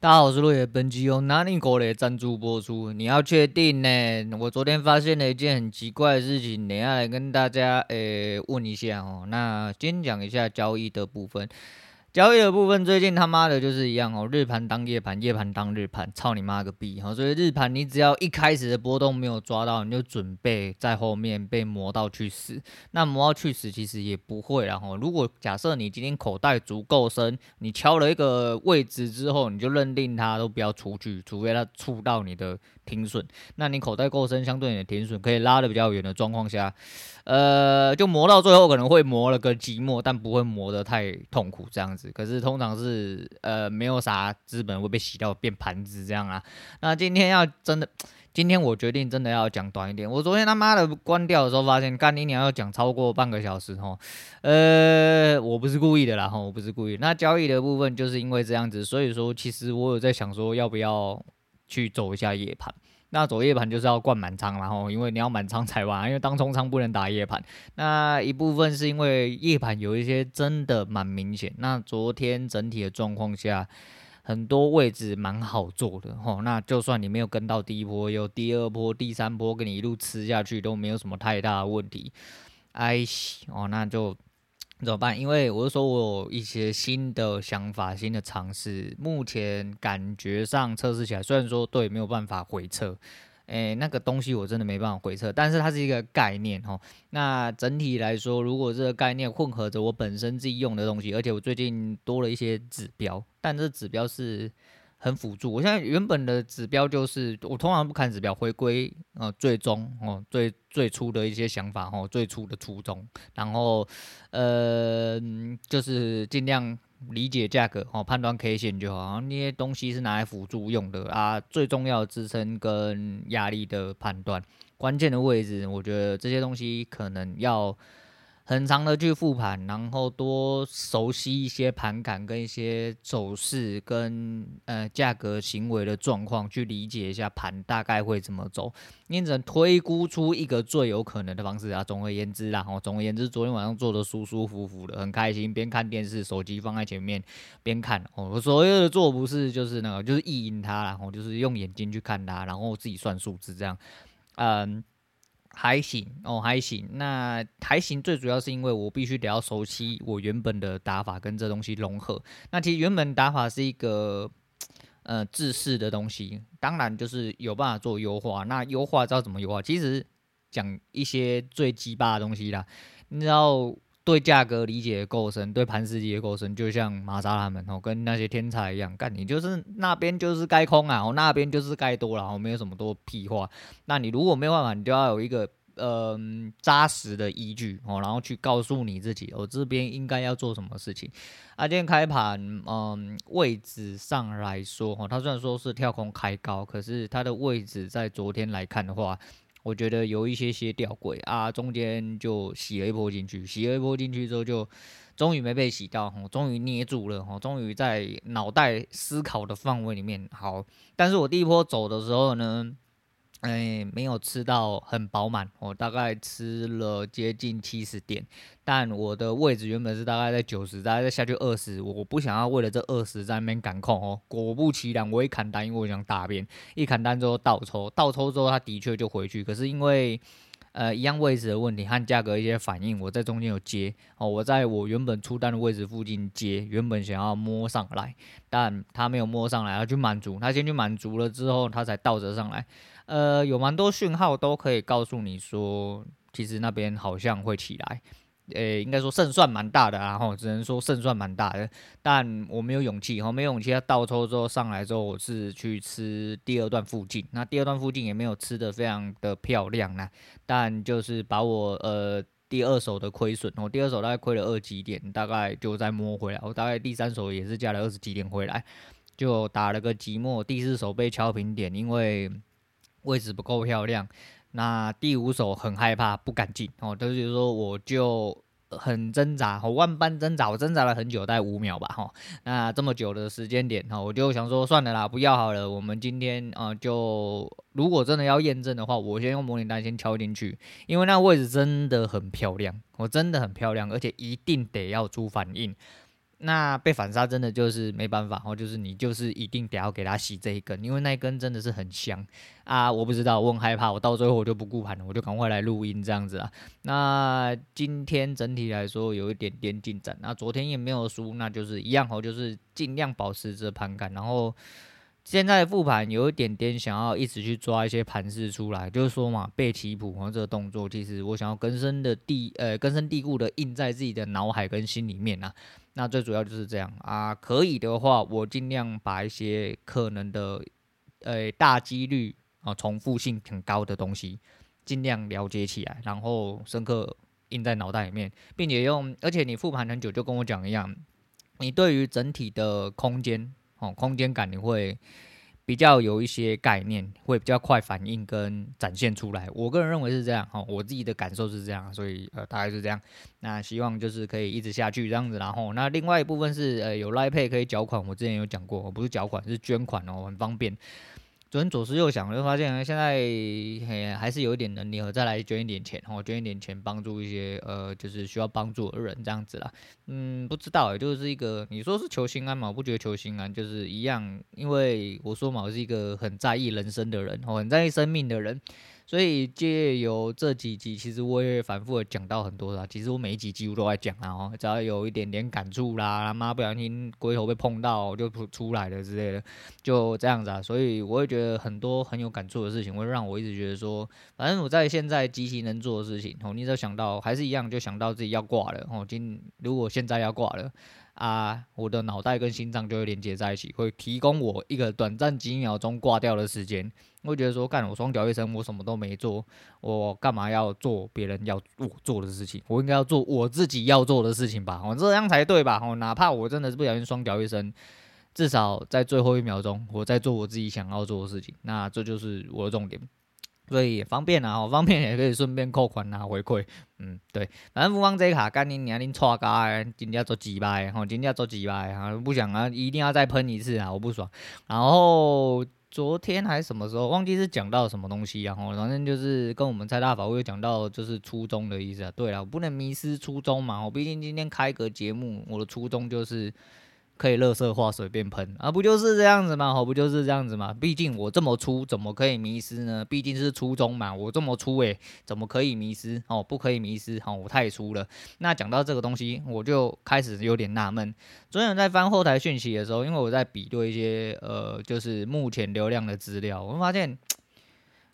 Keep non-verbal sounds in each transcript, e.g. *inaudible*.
大家好，我是落叶。本集由哪里狗的赞助播出。你要确定呢？我昨天发现了一件很奇怪的事情，等下来跟大家诶、问一下哦。那先讲一下交易的部分。交易的部分最近他妈的就是一样哦，日盘当夜盘，夜盘当日盘，操你妈个逼！哈，所以日盘你只要一开始的波动没有抓到，你就准备在后面被磨到去死。那磨到去死其实也不会，然后如果假设你今天口袋足够深，你敲了一个位置之后，你就认定它都不要出去，除非它触到你的停损。那你口袋够深，相对你的停损可以拉得比较远的状况下。呃，就磨到最后可能会磨了个寂寞，但不会磨得太痛苦这样子。可是通常是呃没有啥资本会被洗掉变盘子这样啊。那今天要真的，今天我决定真的要讲短一点。我昨天他妈的关掉的时候发现，干你娘要讲超过半个小时吼。呃，我不是故意的啦吼，我不是故意。那交易的部分就是因为这样子，所以说其实我有在想说要不要去走一下夜盘。那走夜盘就是要灌满仓，然后因为你要满仓才玩，*laughs* 因为当冲仓不能打夜盘。那一部分是因为夜盘有一些真的蛮明显。那昨天整体的状况下，很多位置蛮好做的吼。那就算你没有跟到第一波，有第二波、第三波给你一路吃下去，都没有什么太大的问题。哎，哦，那就。怎么办？因为我是说，我有一些新的想法、新的尝试。目前感觉上测试起来，虽然说对没有办法回测，诶，那个东西我真的没办法回测，但是它是一个概念哈。那整体来说，如果这个概念混合着我本身自己用的东西，而且我最近多了一些指标，但这指标是。很辅助。我现在原本的指标就是，我通常不看指标，回归呃最终哦最最初的一些想法哦最初的初衷，然后呃就是尽量理解价格哦判断 K 线就好，那些东西是拿来辅助用的啊。最重要的支撑跟压力的判断，关键的位置，我觉得这些东西可能要。很长的去复盘，然后多熟悉一些盘感跟一些走势跟呃价格行为的状况，去理解一下盘大概会怎么走，你只能推估出一个最有可能的方式啊。总而言之啦，哦，总而言之，昨天晚上做的舒舒服服的，很开心，边看电视，手机放在前面边看。哦，我所有的做不是就是那个，就是意淫它，然后就是用眼睛去看它，然后自己算数字这样，嗯。还行哦，还行。那还行，最主要是因为我必须得要熟悉我原本的打法跟这东西融合。那其实原本打法是一个呃制式的东西，当然就是有办法做优化。那优化知道怎么优化？其实讲一些最鸡巴的东西啦，你知道。对价格理解够深，对盘势理解够深，就像玛莎他们哦，跟那些天才一样，干你就是那边就是该空啊，哦那边就是该多了，我没有什么多屁话。那你如果没有办法，你就要有一个呃扎实的依据哦，然后去告诉你自己，我、哦、这边应该要做什么事情。啊，今天开盘，嗯，位置上来说，哦，它虽然说是跳空开高，可是它的位置在昨天来看的话。我觉得有一些些吊诡啊，中间就洗了一波进去，洗了一波进去之后就终于没被洗到，吼终于捏住了，哈，终于在脑袋思考的范围里面好。但是我第一波走的时候呢，哎，没有吃到很饱满，我大概吃了接近七十点，但我的位置原本是大概在九十，大概再下去二十，我不想要为了这二十在那边赶空哦。果不其然，我一砍单，因为我想大便，一砍单之后倒抽，倒抽之后它的确就回去，可是因为呃一样位置的问题和价格一些反应，我在中间有接哦，我在我原本出单的位置附近接，原本想要摸上来，但它没有摸上来，要去满足，它先去满足了之后，它才倒着上来。呃，有蛮多讯号都可以告诉你说，其实那边好像会起来，呃、欸，应该说胜算蛮大的，然后只能说胜算蛮大的，但我没有勇气，哈，没有勇气。它倒抽之后上来之后，我是去吃第二段附近，那第二段附近也没有吃的非常的漂亮呢，但就是把我呃第二手的亏损，我第二手大概亏了二几点，大概就再摸回来，我大概第三手也是加了二十几点回来，就打了个寂寞，第四手被敲平点，因为。位置不够漂亮，那第五手很害怕，不敢进哦。就是说，我就很挣扎，我万般挣扎，我挣扎了很久，大概五秒吧，哈。那这么久的时间点，哈，我就想说，算了啦，不要好了。我们今天啊，就如果真的要验证的话，我先用模拟单先敲进去，因为那位置真的很漂亮，我真的很漂亮，而且一定得要出反应。那被反杀真的就是没办法，哦，就是你就是一定得要给他洗这一根，因为那一根真的是很香啊！我不知道，我很害怕，我到最后我就不顾盘了，我就赶快来录音这样子啊。那今天整体来说有一点点进展，那昨天也没有输，那就是一样哦，就是尽量保持着盘感，然后。现在复盘有一点点想要一直去抓一些盘势出来，就是说嘛，背棋谱和这个动作，其实我想要根深的地呃根深蒂固的印在自己的脑海跟心里面啊。那最主要就是这样啊，可以的话，我尽量把一些可能的呃大几率啊重复性很高的东西，尽量了解起来，然后深刻印在脑袋里面，并且用，而且你复盘很久，就跟我讲一样，你对于整体的空间。哦，空间感你会比较有一些概念，会比较快反应跟展现出来。我个人认为是这样，哦，我自己的感受是这样，所以呃大概是这样。那希望就是可以一直下去这样子，然后那另外一部分是呃有 l i p a y 可以缴款，我之前有讲过，不是缴款是捐款哦，很方便。昨天左思右想，我就发现现在还是有一点能力，我再来捐一点钱，哦捐一点钱帮助一些呃，就是需要帮助的人这样子啦。嗯，不知道，就是一个你说是求心安嘛？我不觉得求心安就是一样，因为我说嘛，我是一个很在意人生的人，哦很在意生命的人。所以借由这几集，其实我也反复的讲到很多啦。其实我每一集几乎都在讲啦，哦，只要有一点点感触啦，他妈不小心龟头被碰到就出来了之类的，就这样子啊。所以我会觉得很多很有感触的事情，会让我一直觉得说，反正我在现在极其能做的事情，哦，你只要想到还是一样，就想到自己要挂了，哦，今如果现在要挂了。啊，我的脑袋跟心脏就会连接在一起，会提供我一个短暂几秒钟挂掉的时间。我会觉得说，干我双脚一伸，我什么都没做，我干嘛要做别人要我做的事情？我应该要做我自己要做的事情吧？我这样才对吧？哦，哪怕我真的是不小心双脚一伸，至少在最后一秒钟，我在做我自己想要做的事情。那这就是我的重点。所以方便啊，方便也可以顺便扣款拿回馈。嗯，对，反正富邦这一卡，干你娘，恁错嘎，今天做几百，吼，今天做几百啊，不想啊，一定要再喷一次啊，我不爽。然后昨天还是什么时候忘记是讲到什么东西啊，然后反正就是跟我们蔡大宝又讲到就是初衷的意思啊。对了，我不能迷失初衷嘛，我毕竟今天开个节目，我的初衷就是。可以垃圾话随便喷啊，不就是这样子吗？哦，不就是这样子吗？毕竟我这么粗，怎么可以迷失呢？毕竟是初中嘛，我这么粗诶、怎么可以迷失？哦，不可以迷失，好，我太粗了。那讲到这个东西，我就开始有点纳闷。昨天在翻后台讯息的时候，因为我在比对一些呃，就是目前流量的资料，我发现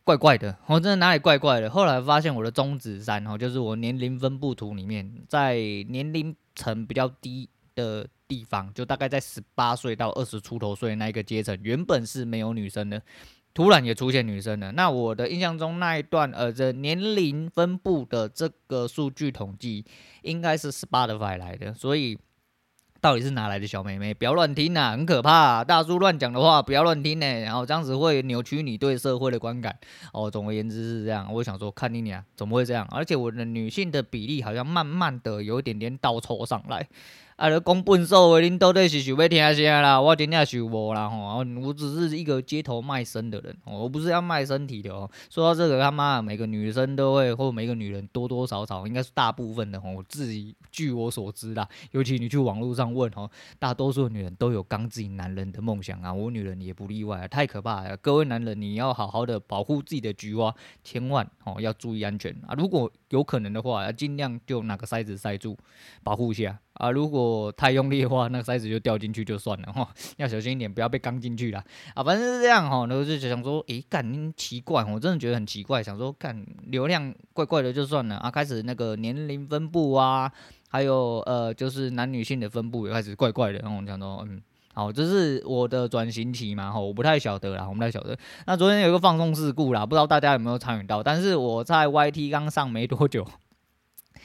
怪怪的，我真的哪里怪怪的。后来发现我的中指山哦，就是我年龄分布图里面，在年龄层比较低的。地方就大概在十八岁到二十出头岁那一个阶层，原本是没有女生的，突然也出现女生了。那我的印象中那一段呃，这年龄分布的这个数据统计，应该是 Spotify 来的，所以到底是哪来的小妹妹？不要乱听啊，很可怕！大叔乱讲的话不要乱听呢，然后这样子会扭曲你对社会的观感。哦，总而言之是这样。我想说，看你俩怎么会这样？而且我的女性的比例好像慢慢的有一点点倒抽上来。啊，你讲笨手的，恁到底是想要听啥啦？我真正想无啦吼，我只是一个街头卖身的人，我不是要卖身体的哦。说到这个，他妈每个女生都会，或每个女人多多少少，应该是大部分的吼，我自己据我所知啦，尤其你去网络上问吼，大多数女人都有刚自己男人的梦想啊，我女人也不例外，太可怕了。各位男人，你要好好的保护自己的菊花，千万哦要注意安全啊。如果有可能的话，要尽量就拿个塞子塞住，保护一下。啊，如果太用力的话，那个塞子就掉进去就算了哈，*laughs* 要小心一点，不要被刚进去啦。啊，反正是这样哈，然后就想说，诶，干，奇怪，我真的觉得很奇怪，想说，干，流量怪怪的就算了啊，开始那个年龄分布啊，还有呃，就是男女性的分布也开始怪怪的，然后我想说，嗯，好，这是我的转型期嘛，哈，我不太晓得啦，我不太晓得。那昨天有一个放送事故啦，不知道大家有没有参与到，但是我在 YT 刚上没多久。*laughs*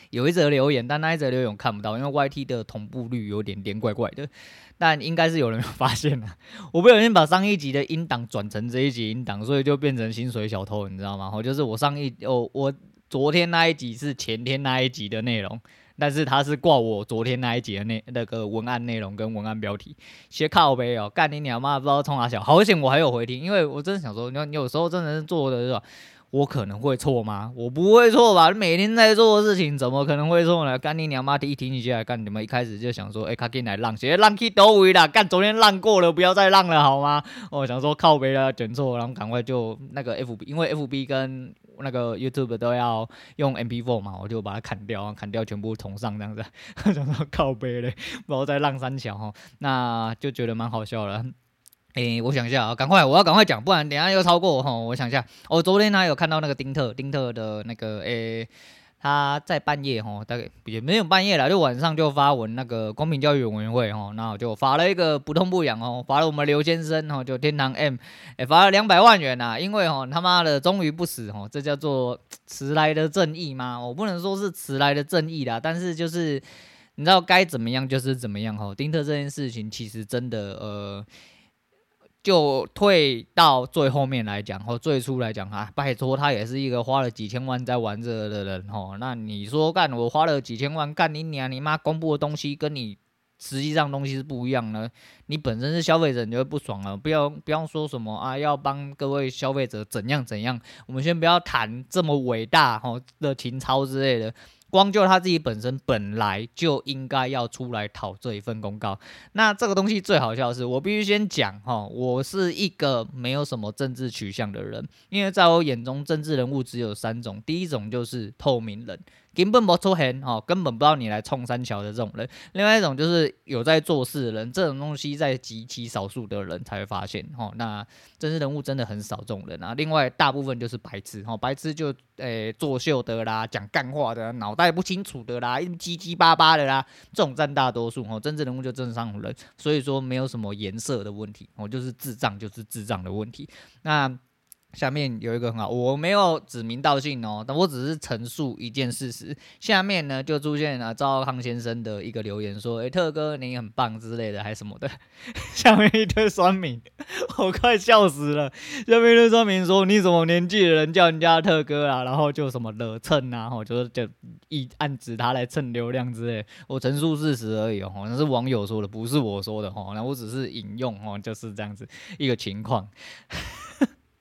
有一则留言，但那一则留言我看不到，因为 YT 的同步率有点点怪怪的。但应该是有人 *laughs* 发现了，我不小心把上一集的音档转成这一集音档，所以就变成薪水小偷，你知道吗？我就是我上一哦，我昨天那一集是前天那一集的内容，但是他是挂我昨天那一集的那那个文案内容跟文案标题，写靠北哦，干你娘妈不知道冲哪小，好险我还有回听，因为我真的想说，你有时候真的是做的是吧？我可能会错吗？我不会错吧？每天在做的事情，怎么可能会错呢？干你娘妈的！一听起来，干你们一开始就想说，哎、欸，卡进来浪，直接浪去都位啦！干昨天浪过了，不要再浪了好吗？我想说靠北了，卷错，然后赶快就那个 FB，因为 FB 跟那个 YouTube 都要用 MP4 嘛，我就把它砍掉，砍掉全部重上这样子。*laughs* 我想说靠背嘞，不要再浪三桥哈，那就觉得蛮好笑了。诶、我想一下啊，赶快，我要赶快讲，不然等下又超过我哈。我想一下，我昨天呢有看到那个丁特，丁特的那个诶、他在半夜哦，大概也没有半夜了，就晚上就发文那个公平教育委员会哦，然后就罚了一个不痛不痒哦，罚了我们刘先生哦，就天堂 M，诶、发，了两百万元呐，因为哦他妈的终于不死哦，这叫做迟来的正义吗？我不能说是迟来的正义啦，但是就是你知道该怎么样就是怎么样哦。丁特这件事情其实真的呃。就退到最后面来讲，或最初来讲啊，拜托他也是一个花了几千万在玩这个的人吼。那你说干我花了几千万干你娘你妈公布的东西跟你实际上东西是不一样的，你本身是消费者你就会不爽了。不要不要说什么啊，要帮各位消费者怎样怎样。我们先不要谈这么伟大吼的情操之类的。光就他自己本身本来就应该要出来讨这一份公告。那这个东西最好笑的是，我必须先讲哈，我是一个没有什么政治取向的人，因为在我眼中，政治人物只有三种，第一种就是透明人。根本不出现哦，根本不知道你来冲三桥的这种人。另外一种就是有在做事的人，这种东西在极其少数的人才会发现哦。那政治人物真的很少这种人啊。另外大部分就是白痴哦，白痴就诶、作秀的啦，讲干话的，脑袋不清楚的啦，一叽叽巴巴的啦，这种占大多数哦。政治人物就正常人，所以说没有什么颜色的问题哦，就是智障就是智障的问题。那。下面有一个很好，我没有指名道姓哦，但我只是陈述一件事实。下面呢就出现了赵康先生的一个留言说：“诶，特哥你很棒之类的，还什么的。*laughs* ”下面一堆酸民，我快笑死了。下面一堆酸民说：“你什么年纪的人叫人家特哥啊？”然后就什么惹蹭啊，吼，就是就一暗指他来蹭流量之类。我陈述事实而已哦，那是网友说的，不是我说的哦。那我只是引用哦，就是这样子一个情况。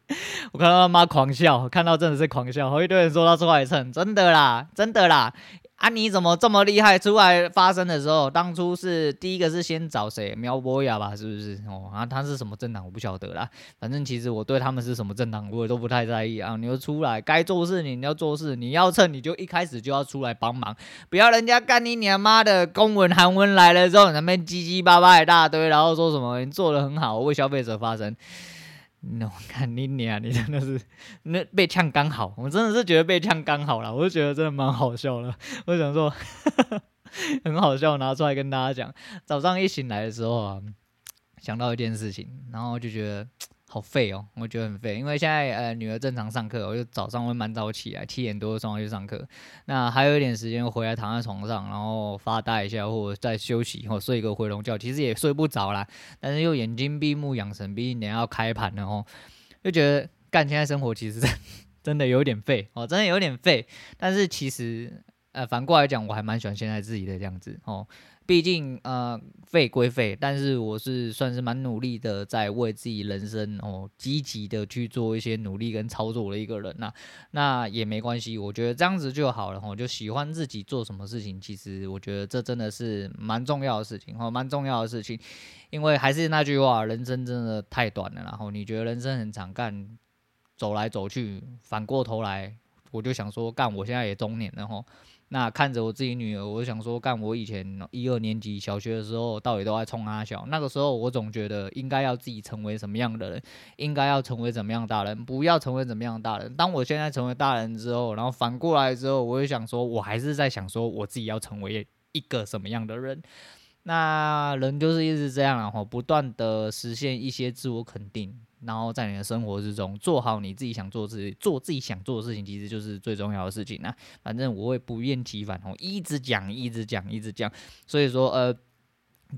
*laughs* 我看到他妈狂笑，看到真的是狂笑。好一堆人说他出来蹭，真的啦，真的啦。啊，你怎么这么厉害？出来发声的时候，当初是第一个是先找谁？苗博雅吧，是不是？哦，啊，他是什么政党？我不晓得啦。反正其实我对他们是什么政党，我也都不太在意啊。你就出来，该做事你要做事，你要蹭你就一开始就要出来帮忙，不要人家干你娘妈的公文韩文来了之后，那边叽叽巴巴一大堆，然后说什么你做的很好，为消费者发声。那我看你你啊，你真的是那被呛刚好，我真的是觉得被呛刚好了，我就觉得真的蛮好笑了。我想说呵呵 *laughs* 很好笑，拿出来跟大家讲。早上一醒来的时候啊，想到一件事情，然后就觉得。好废哦，我觉得很废，因为现在呃女儿正常上课，我就早上会蛮早起来，七点多送她去上课。那还有一点时间回来躺在床上，然后发呆一下，或者再休息，或睡一个回笼觉，其实也睡不着啦。但是又眼睛闭目养神，毕竟等下要开盘了哦，就觉得干现在生活其实 *laughs* 真的有点废哦，真的有点废。但是其实呃反过来讲，我还蛮喜欢现在自己的这样子哦。毕竟，呃，废归废，但是我是算是蛮努力的，在为自己人生哦，积极的去做一些努力跟操作的一个人呐、那也没关系，我觉得这样子就好了。我就喜欢自己做什么事情，其实我觉得这真的是蛮重要的事情，哦，蛮重要的事情。因为还是那句话，人生真的太短了。然后你觉得人生很长，干走来走去，反过头来，我就想说，干我现在也中年了，吼。那看着我自己女儿，我想说，干我以前一二年级小学的时候，到底都在冲阿小。那个时候，我总觉得应该要自己成为什么样的人，应该要成为怎么样的大人，不要成为怎么样的大人。当我现在成为大人之后，然后反过来之后，我就想说，我还是在想说，我自己要成为一个什么样的人。那人就是一直这样，然后不断的实现一些自我肯定。然后在你的生活之中做好你自己想做的事，做自己想做的事情，其实就是最重要的事情啊。反正我会不厌其烦，我一直讲，一直讲，一直讲。所以说，呃，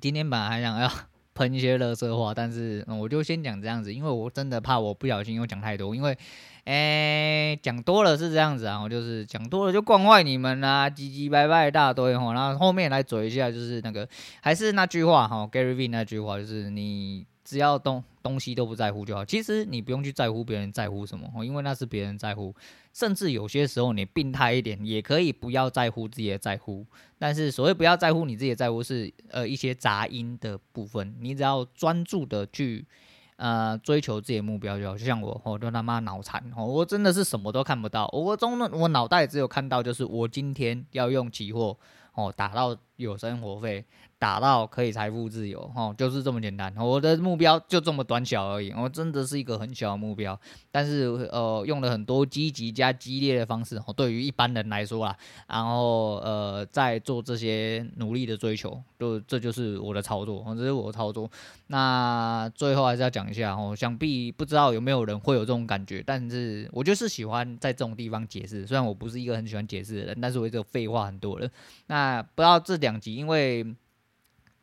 今天本来还想要 *laughs* 喷一些垃圾话，但是，我就先讲这样子，因为我真的怕我不小心又讲太多，因为，诶，讲多了是这样子啊，我就是讲多了就惯坏你们啦，叽叽歪歪一大堆哈，然后后面来嘴一下，就是那个还是那句话哈，Gary V 那句话，就是你。只要东东西都不在乎就好。其实你不用去在乎别人在乎什么，因为那是别人在乎。甚至有些时候你病态一点，也可以不要在乎自己的在乎。但是所谓不要在乎你自己的在乎是，呃一些杂音的部分。你只要专注的去呃追求自己的目标就好。就像我，我都他妈脑残，我真的是什么都看不到。我中的我脑袋只有看到就是我今天要用期货哦打到有生活费。打到可以财富自由，哦，就是这么简单。我的目标就这么短小而已，我真的是一个很小的目标。但是，呃，用了很多积极加激烈的方式，哦对于一般人来说啦，然后，呃，在做这些努力的追求，就这就是我的操作，这是我的操作。那最后还是要讲一下，哦，想必不知道有没有人会有这种感觉，但是我就是喜欢在这种地方解释。虽然我不是一个很喜欢解释的人，但是我这个废话很多了。那不知道这两集，因为。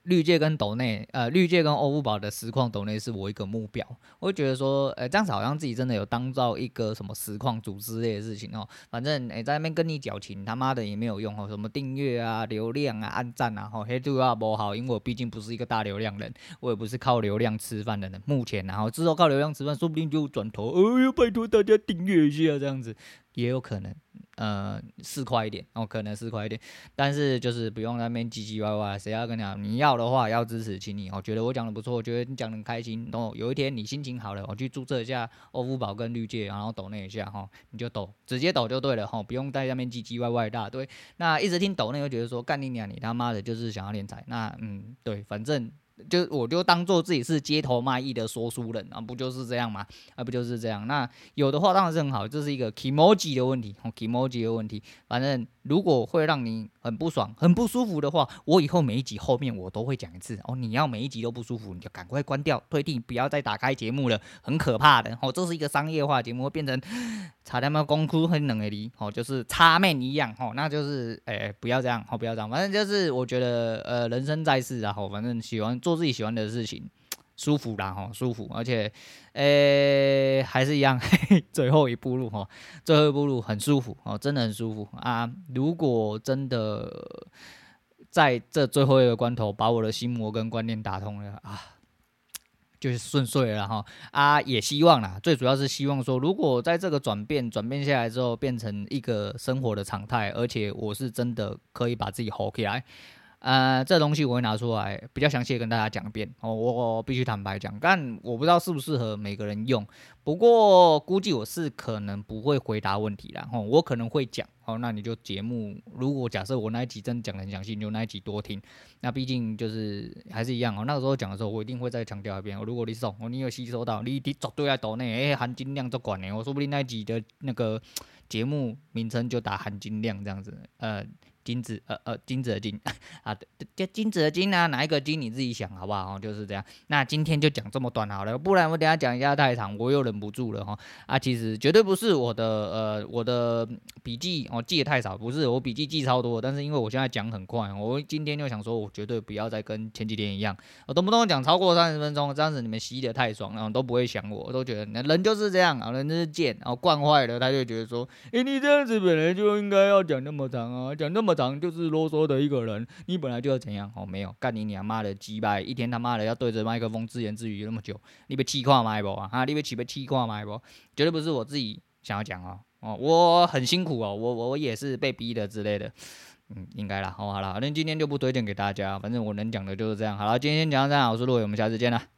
绿界跟斗内，呃，绿界跟欧付宝的实况斗内是我一个目标，我会觉得说，呃，这样子好像自己真的有当造一个什么实况组织类的事情哦。反正，哎，在那边跟你矫情，他妈的也没有用哦。什么订阅啊、流量啊、按赞啊，吼，黑度啊不好，因为我毕竟不是一个大流量人，我也不是靠流量吃饭的人。目前，然后之后靠流量吃饭，说不定就转头，哎呦，拜托大家订阅一下，这样子也有可能。呃，四块一点哦，可能四块一点，但是就是不用那边唧唧歪歪。谁要跟你讲？你要的话要支持，请你哦。觉得我讲的不错，我觉得你讲的开心。然后有一天你心情好了，我去注册一下欧付宝跟绿界，然后抖那一下哈，你就抖，直接抖就对了哈，不用在那边唧唧歪歪一大堆。那一直听抖那，又觉得说干你娘，你他妈的就是想要敛财。那嗯，对，反正。就我就当做自己是街头卖艺的说书人啊，不就是这样吗？啊，不就是这样？那有的话当然是很好，这是一个 kimoji 的问题，kimoji 的问题。反正如果会让你很不爽、很不舒服的话，我以后每一集后面我都会讲一次哦。你要每一集都不舒服，你就赶快关掉、退订，不要再打开节目了，很可怕的哦。这是一个商业化节目，会变成差他妈功夫很冷的哩哦，就是擦面一样哦，那就是哎、不要这样哦，不要这样。反正就是我觉得呃，人生在世啊，吼，反正喜欢。做自己喜欢的事情，舒服啦吼，舒服，而且，诶、还是一样，嘿嘿，最后一步路吼，最后一步路很舒服哦，真的很舒服啊！如果真的在这最后一个关头把我的心魔跟观念打通了啊，就是顺遂了哈啊！也希望啦，最主要是希望说，如果在这个转变转变下来之后，变成一个生活的常态，而且我是真的可以把自己活起来。呃，这东西我会拿出来比较详细跟大家讲一遍哦。我，必须坦白讲，但我不知道适不适合每个人用。不过估计我是可能不会回答问题啦。哦，我可能会讲哦。那你就节目，如果假设我那一集真的讲得很详细，你就那一集多听。那毕竟就是还是一样哦。那个时候讲的时候，我一定会再强调一遍。如果你送，你有吸收到，你你绝对在岛内，诶，含金量足管呢。我说不定那一集的那个节目名称就打含金量这样子，呃。金子，呃呃，金子的金 *laughs* 啊，这金子的金啊，哪一个金你自己想好不好？就是这样。那今天就讲这么短好了，不然我等下讲一下太长，我又忍不住了哈。啊，其实绝对不是我的呃我的笔记、哦、记得太少，不是我笔记记超多，但是因为我现在讲很快，我今天就想说，我绝对不要再跟前几天一样，我动不动讲超过三十分钟，这样子你们吸的太爽，然后都不会想我，都觉得人就是这样啊，人就是贱，然后惯坏了，他就觉得说，诶、你这样子本来就应该要讲那么长啊，讲那么。长就是啰嗦的一个人，你本来就要怎样哦？没有干你娘妈的鸡巴，一天他妈的要对着麦克风自言自语那么久，你被气垮麦？不啊？你被气被气垮麦？不，绝对不是我自己想要讲哦哦，我很辛苦哦，我我也是被逼的之类的，嗯，应该啦，好好啦，那今天就不推荐给大家，反正我能讲的就是这样。好了，今天讲到这样，我是陆伟，我们下次见了。